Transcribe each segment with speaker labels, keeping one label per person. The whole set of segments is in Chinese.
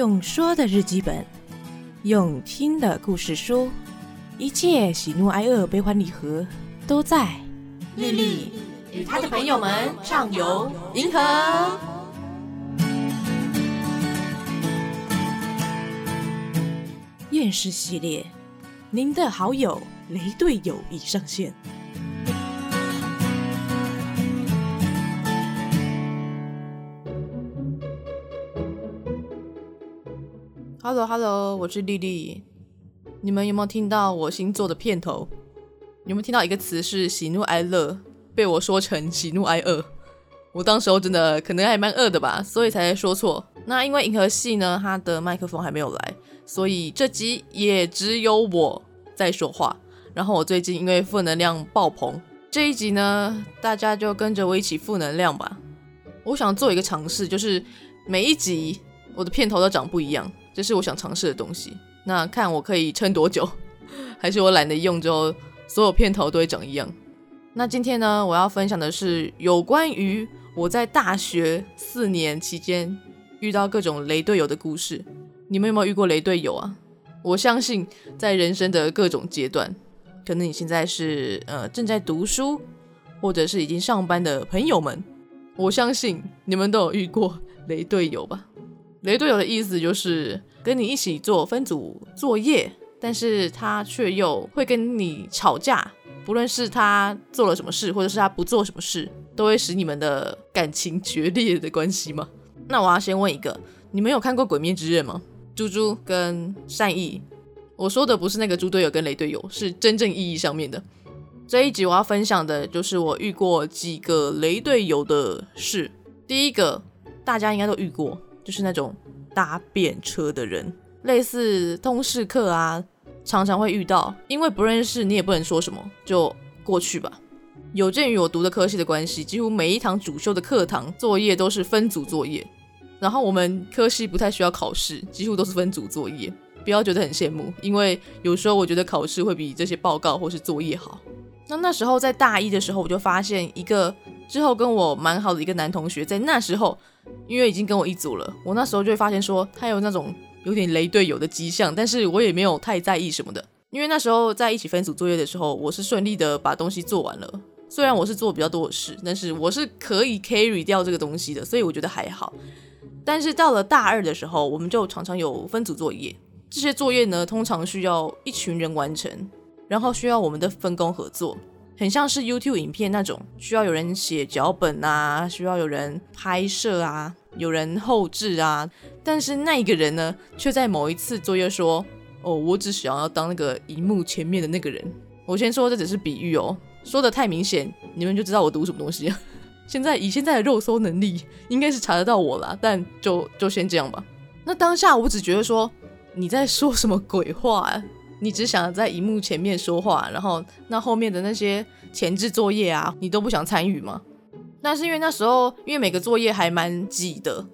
Speaker 1: 用说的日记本，用听的故事书，一切喜怒哀乐、悲欢离合，都在
Speaker 2: 丽丽与她的朋友们畅游银河。
Speaker 1: 厌世系列，您的好友雷队友已上线。Hello Hello，我是丽丽。你们有没有听到我新做的片头？有没有听到一个词是喜怒哀乐，被我说成喜怒哀乐？我当时候真的可能还蛮饿的吧，所以才说错。那因为银河系呢，它的麦克风还没有来，所以这集也只有我在说话。然后我最近因为负能量爆棚，这一集呢，大家就跟着我一起负能量吧。我想做一个尝试，就是每一集我的片头都长不一样，这是我想尝试的东西。那看我可以撑多久，还是我懒得用之后，所有片头都会长一样。那今天呢，我要分享的是有关于。我在大学四年期间遇到各种雷队友的故事，你们有没有遇过雷队友啊？我相信在人生的各种阶段，可能你现在是呃正在读书，或者是已经上班的朋友们，我相信你们都有遇过雷队友吧？雷队友的意思就是跟你一起做分组作业，但是他却又会跟你吵架。不论是他做了什么事，或者是他不做什么事，都会使你们的感情决裂的关系吗？那我要先问一个，你们有看过《鬼灭之刃》吗？猪猪跟善意，我说的不是那个猪队友跟雷队友，是真正意义上面的。这一集我要分享的就是我遇过几个雷队友的事。第一个，大家应该都遇过，就是那种搭便车的人，类似通识课啊。常常会遇到，因为不认识你也不能说什么，就过去吧。有鉴于我读的科系的关系，几乎每一堂主修的课堂作业都是分组作业。然后我们科系不太需要考试，几乎都是分组作业。不要觉得很羡慕，因为有时候我觉得考试会比这些报告或是作业好。那那时候在大一的时候，我就发现一个之后跟我蛮好的一个男同学，在那时候因为已经跟我一组了，我那时候就会发现说他有那种。有点雷队友的迹象，但是我也没有太在意什么的，因为那时候在一起分组作业的时候，我是顺利的把东西做完了。虽然我是做比较多的事，但是我是可以 carry 掉这个东西的，所以我觉得还好。但是到了大二的时候，我们就常常有分组作业，这些作业呢，通常需要一群人完成，然后需要我们的分工合作，很像是 YouTube 影片那种，需要有人写脚本啊，需要有人拍摄啊。有人后置啊，但是那一个人呢，却在某一次作业说：“哦，我只想要当那个荧幕前面的那个人。”我先说这只是比喻哦，说的太明显，你们就知道我读什么东西。现在以现在的肉搜能力，应该是查得到我啦，但就就先这样吧。那当下我只觉得说你在说什么鬼话啊？你只想在荧幕前面说话，然后那后面的那些前置作业啊，你都不想参与吗？那是因为那时候，因为每个作业还蛮挤的，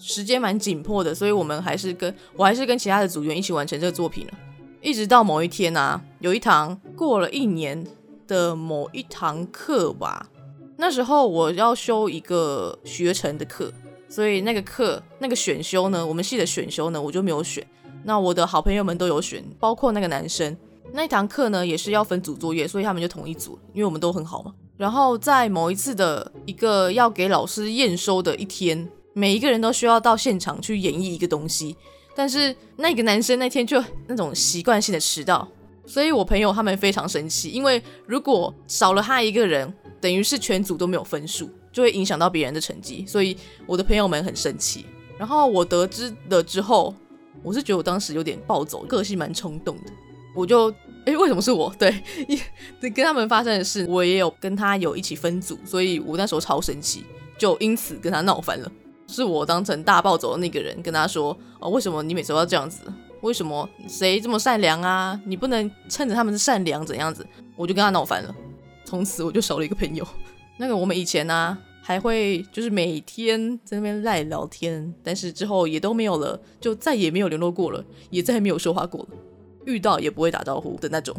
Speaker 1: 时间蛮紧迫的，所以我们还是跟我还是跟其他的组员一起完成这个作品了。一直到某一天啊，有一堂过了一年的某一堂课吧，那时候我要修一个学程的课，所以那个课那个选修呢，我们系的选修呢，我就没有选。那我的好朋友们都有选，包括那个男生。那一堂课呢，也是要分组作业，所以他们就同一组，因为我们都很好嘛。然后在某一次的一个要给老师验收的一天，每一个人都需要到现场去演绎一个东西。但是那个男生那天就那种习惯性的迟到，所以我朋友他们非常生气，因为如果少了他一个人，等于是全组都没有分数，就会影响到别人的成绩。所以我的朋友们很生气。然后我得知了之后，我是觉得我当时有点暴走，个性蛮冲动的。我就哎，为什么是我？对，跟他们发生的事，我也有跟他有一起分组，所以我那时候超生气，就因此跟他闹翻了。是我当成大暴走的那个人，跟他说：“哦，为什么你每次都要这样子？为什么谁这么善良啊？你不能趁着他们是善良怎样子？”我就跟他闹翻了，从此我就少了一个朋友。那个我们以前呢，还会就是每天在那边赖聊天，但是之后也都没有了，就再也没有联络过了，也再也没有说话过了。遇到也不会打招呼的那种，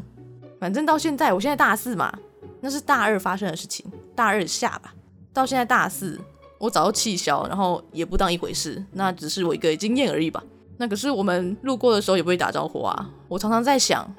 Speaker 1: 反正到现在，我现在大四嘛，那是大二发生的事情，大二下吧。到现在大四，我早就气消，然后也不当一回事，那只是我一个经验而已吧。那可是我们路过的时候也不会打招呼啊。我常常在想，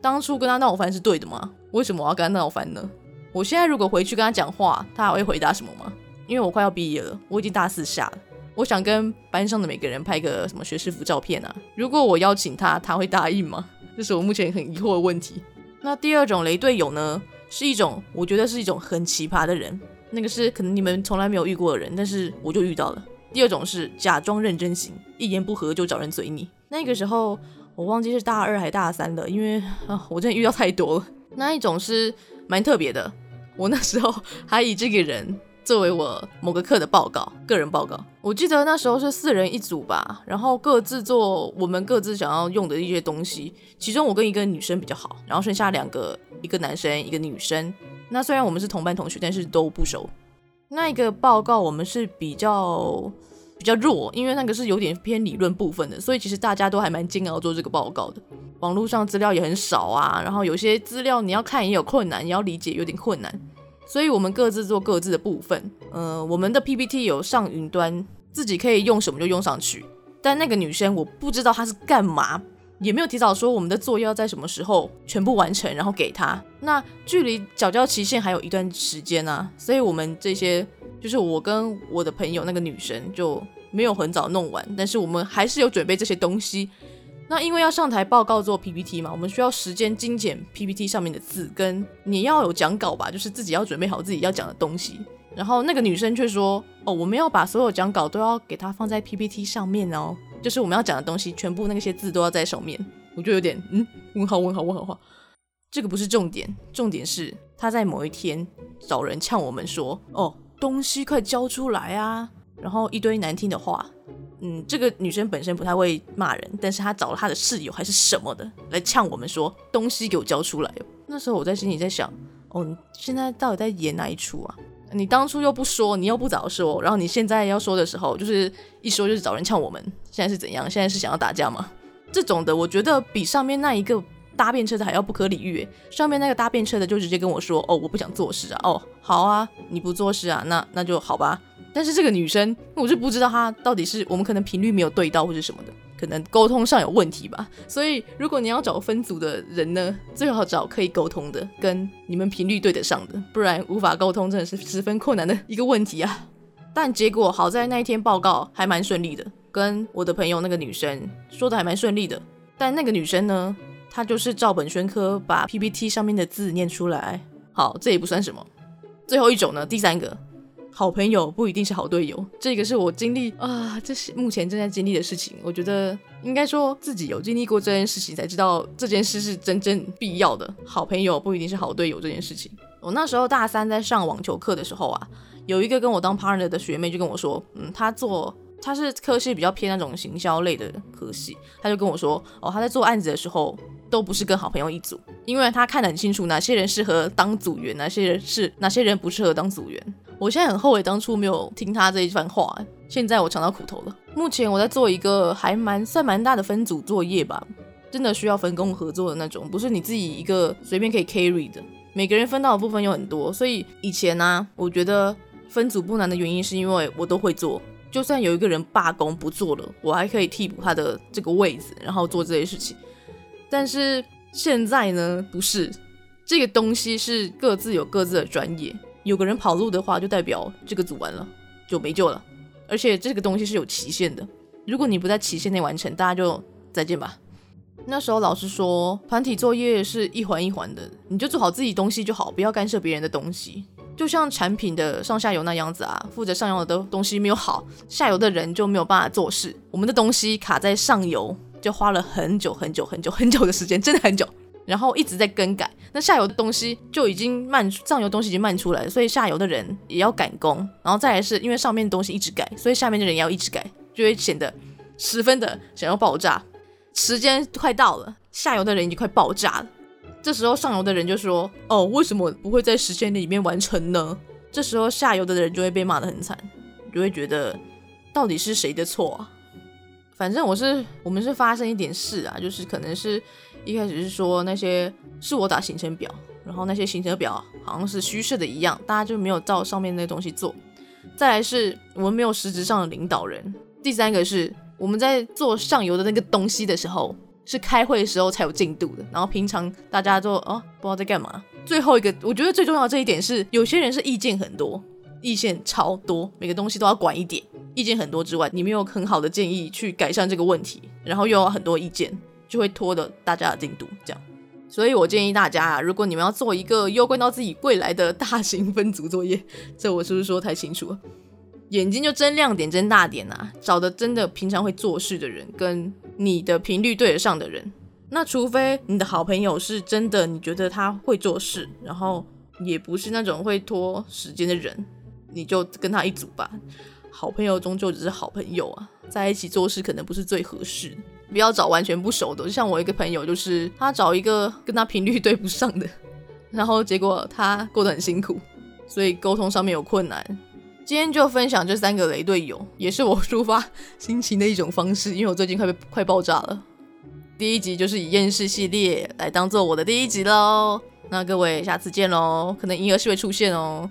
Speaker 1: 当初跟他闹翻是对的吗？为什么我要跟他闹翻呢？我现在如果回去跟他讲话，他还会回答什么吗？因为我快要毕业了，我已经大四下了，我想跟班上的每个人拍个什么学士服照片啊。如果我邀请他，他会答应吗？这是我目前很疑惑的问题。那第二种雷队友呢，是一种我觉得是一种很奇葩的人，那个是可能你们从来没有遇过的人，但是我就遇到了。第二种是假装认真型，一言不合就找人嘴你。那个时候我忘记是大二还大三了，因为啊，我真的遇到太多了。那一种是蛮特别的，我那时候还以这个人作为我某个课的报告，个人报告。我记得那时候是四人一组吧，然后各自做我们各自想要用的一些东西。其中我跟一个女生比较好，然后剩下两个，一个男生，一个女生。那虽然我们是同班同学，但是都不熟。那一个报告我们是比较比较弱，因为那个是有点偏理论部分的，所以其实大家都还蛮煎熬做这个报告的。网络上资料也很少啊，然后有些资料你要看也有困难，你要理解有点困难，所以我们各自做各自的部分。呃，我们的 PPT 有上云端，自己可以用什么就用上去。但那个女生我不知道她是干嘛。也没有提早说我们的作业要在什么时候全部完成，然后给她。那距离缴交期限还有一段时间啊，所以我们这些就是我跟我的朋友那个女生就没有很早弄完，但是我们还是有准备这些东西。那因为要上台报告做 PPT 嘛，我们需要时间精简 PPT 上面的字，跟你要有讲稿吧，就是自己要准备好自己要讲的东西。然后那个女生却说：“哦，我们要把所有讲稿都要给她放在 PPT 上面哦。”就是我们要讲的东西，全部那些字都要在上面，我就有点嗯，问号问号问号话。这个不是重点，重点是他在某一天找人呛我们说，哦，东西快交出来啊，然后一堆难听的话。嗯，这个女生本身不太会骂人，但是她找了她的室友还是什么的来呛我们说，东西给我交出来。那时候我在心里在想，哦，你现在到底在演哪一出啊？你当初又不说，你又不早说，然后你现在要说的时候，就是一说就是找人呛我们。现在是怎样？现在是想要打架吗？这种的，我觉得比上面那一个搭便车的还要不可理喻。上面那个搭便车的就直接跟我说：“哦，我不想做事啊。”哦，好啊，你不做事啊，那那就好吧。但是这个女生，我就不知道她到底是我们可能频率没有对到，或者什么的。可能沟通上有问题吧，所以如果你要找分组的人呢，最好找可以沟通的，跟你们频率对得上的，不然无法沟通真的是十分困难的一个问题啊。但结果好在那一天报告还蛮顺利的，跟我的朋友那个女生说的还蛮顺利的。但那个女生呢，她就是照本宣科把 PPT 上面的字念出来。好，这也不算什么。最后一种呢，第三个。好朋友不一定是好队友，这个是我经历啊，这是目前正在经历的事情。我觉得应该说自己有经历过这件事情，才知道这件事是真正必要的。好朋友不一定是好队友这件事情。我那时候大三在上网球课的时候啊，有一个跟我当 partner 的学妹就跟我说，嗯，她做她是科系比较偏那种行销类的科系，她就跟我说，哦，她在做案子的时候都不是跟好朋友一组，因为她看得很清楚哪些人适合当组员，哪些人是哪些人不适合当组员。我现在很后悔当初没有听他这一番话，现在我尝到苦头了。目前我在做一个还蛮算蛮大的分组作业吧，真的需要分工合作的那种，不是你自己一个随便可以 carry 的。每个人分到的部分有很多，所以以前呢，我觉得分组不难的原因是因为我都会做，就算有一个人罢工不做了，我还可以替补他的这个位置，然后做这些事情。但是现在呢，不是，这个东西是各自有各自的专业。有个人跑路的话，就代表这个组完了就没救了，而且这个东西是有期限的。如果你不在期限内完成，大家就再见吧。那时候老师说，团体作业是一环一环的，你就做好自己东西就好，不要干涉别人的东西。就像产品的上下游那样子啊，负责上游的东西没有好，下游的人就没有办法做事。我们的东西卡在上游，就花了很久很久很久很久的时间，真的很久。然后一直在更改，那下游的东西就已经慢，上游东西已经慢出来了，所以下游的人也要赶工。然后再来是因为上面的东西一直改，所以下面的人也要一直改，就会显得十分的想要爆炸。时间快到了，下游的人已经快爆炸了。这时候上游的人就说：“哦，为什么不会在时间里面完成呢？”这时候下游的人就会被骂得很惨，就会觉得到底是谁的错啊？反正我是我们是发生一点事啊，就是可能是。一开始是说那些是我打行程表，然后那些行程表好像是虚设的一样，大家就没有照上面那东西做。再来是我们没有实质上的领导人。第三个是我们在做上游的那个东西的时候，是开会的时候才有进度的。然后平常大家就哦不知道在干嘛。最后一个，我觉得最重要的这一点是，有些人是意见很多，意见超多，每个东西都要管一点。意见很多之外，你没有很好的建议去改善这个问题，然后又有很多意见，就会拖的大家的进度。这样，所以我建议大家啊，如果你们要做一个攸关到自己未来的大型分组作业，这我是不是说太清楚了？眼睛就睁亮点，睁大点啊！找的真的平常会做事的人，跟你的频率对得上的人。那除非你的好朋友是真的，你觉得他会做事，然后也不是那种会拖时间的人，你就跟他一组吧。好朋友终究只是好朋友啊，在一起做事可能不是最合适。不要找完全不熟的，就像我一个朋友，就是他找一个跟他频率对不上的，然后结果他过得很辛苦，所以沟通上面有困难。今天就分享这三个雷队友，也是我抒发心情的一种方式，因为我最近快被快爆炸了。第一集就是以厌世系列来当做我的第一集喽，那各位下次见喽，可能银河系会出现哦。